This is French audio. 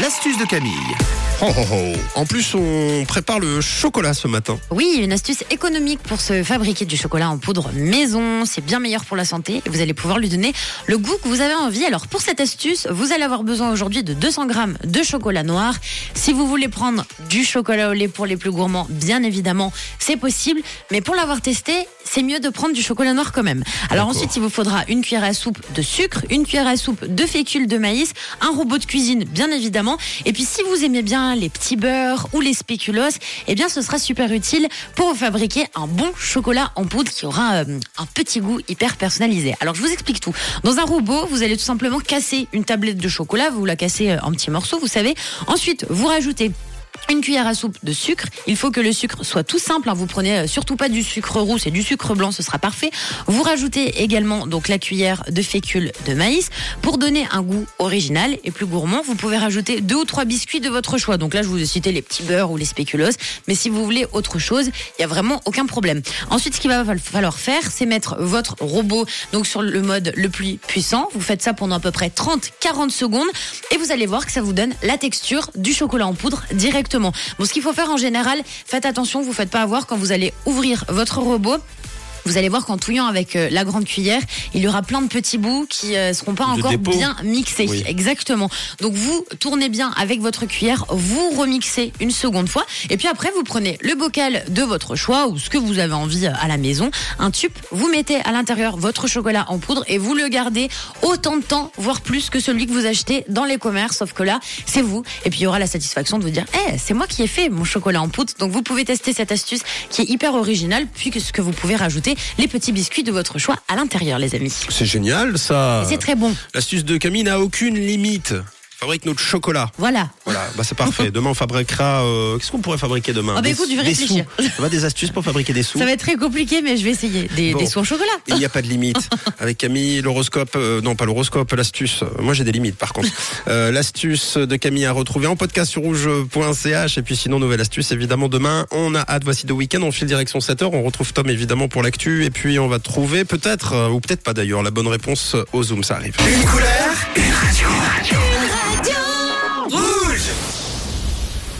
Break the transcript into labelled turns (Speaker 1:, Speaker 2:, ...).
Speaker 1: L'astuce de Camille.
Speaker 2: Oh, oh, oh. En plus, on prépare le chocolat ce matin.
Speaker 3: Oui, une astuce économique pour se fabriquer du chocolat en poudre maison. C'est bien meilleur pour la santé et vous allez pouvoir lui donner le goût que vous avez envie. Alors pour cette astuce, vous allez avoir besoin aujourd'hui de 200 grammes de chocolat noir. Si vous voulez prendre du chocolat au lait pour les plus gourmands, bien évidemment, c'est possible. Mais pour l'avoir testé, c'est mieux de prendre du chocolat noir quand même. Alors ensuite, il vous faudra une cuillère à soupe de sucre, une cuillère à soupe de fécule de maïs, un robot de cuisine, bien évidemment. Et puis si vous aimez bien les petits beurres ou les spéculoos, eh bien ce sera super utile pour fabriquer un bon chocolat en poudre qui aura euh, un petit goût hyper personnalisé. Alors je vous explique tout. Dans un robot, vous allez tout simplement casser une tablette de chocolat, vous la cassez euh, en petits morceaux, vous savez. Ensuite, vous rajoutez une cuillère à soupe de sucre. Il faut que le sucre soit tout simple. hein. Vous prenez euh, surtout pas du sucre roux, c'est du sucre blanc, ce sera parfait. Vous rajoutez également donc la cuillère de fécule de maïs pour donner un goût original et plus gourmand. Vous pouvez rajouter deux ou trois biscuits de votre choix. Donc là, je vous ai cité les petits beurres ou les spéculoos, mais si vous voulez autre chose, il y a vraiment aucun problème. Ensuite, ce qu'il va falloir faire, c'est mettre votre robot donc sur le mode le plus puissant. Vous faites ça pendant à peu près 30-40 secondes et vous allez voir que ça vous donne la texture du chocolat en poudre directement. Bon, ce qu'il faut faire en général, faites attention, vous faites pas avoir quand vous allez ouvrir votre robot. Vous allez voir qu'en touillant avec euh, la grande cuillère, il y aura plein de petits bouts qui euh, seront pas
Speaker 2: De
Speaker 3: encore
Speaker 2: dépôt.
Speaker 3: bien mixés.
Speaker 2: Oui.
Speaker 3: Exactement. Donc vous tournez bien avec votre cuillère, vous remixez une seconde fois, et puis après vous prenez le bocal de votre choix ou ce que vous avez envie euh, à la maison, un tube, vous mettez à l'intérieur votre chocolat en poudre et vous le gardez autant de temps, voire plus que celui que vous achetez dans les commerces. Sauf que là, c'est vous, et puis il y aura la satisfaction de vous dire, eh, c'est moi qui ai fait mon chocolat en poudre. Donc vous pouvez tester cette astuce qui est hyper originale, puis que ce que vous pouvez rajouter les petits biscuits de votre choix à l'intérieur, les amis.
Speaker 2: C'est génial, ça.
Speaker 3: C'est très bon.
Speaker 2: L'astuce de Camille n'a aucune limite. Fabrique notre chocolat.
Speaker 3: Voilà.
Speaker 2: Voilà, bah c'est parfait. Demain, on fabriquera. euh, Qu'est-ce qu'on pourrait fabriquer demain?
Speaker 3: Ah bah
Speaker 2: Des-
Speaker 3: écoute, je vais
Speaker 2: des
Speaker 3: réfléchir.
Speaker 2: sous. Ça va des astuces pour fabriquer des sous?
Speaker 3: Ça va être très compliqué, mais je vais essayer. Des,
Speaker 2: Bon.
Speaker 3: des sous en chocolat.
Speaker 2: Il n'y a pas de limite. Avec Camille, l'horoscope, euh, non pas l'horoscope, l'astuce. Moi j'ai des limites par contre. Euh, l'astuce de Camille à retrouver en podcast sur rouge.ch. Et puis sinon, nouvelle astuce évidemment demain. On a hâte, voici de week-end, on file direction 7h. On retrouve Tom évidemment pour l'actu. Et puis on va trouver peut-être, ou peut-être pas d'ailleurs, la bonne réponse au Zoom. Ça arrive.
Speaker 1: Une couleur, une.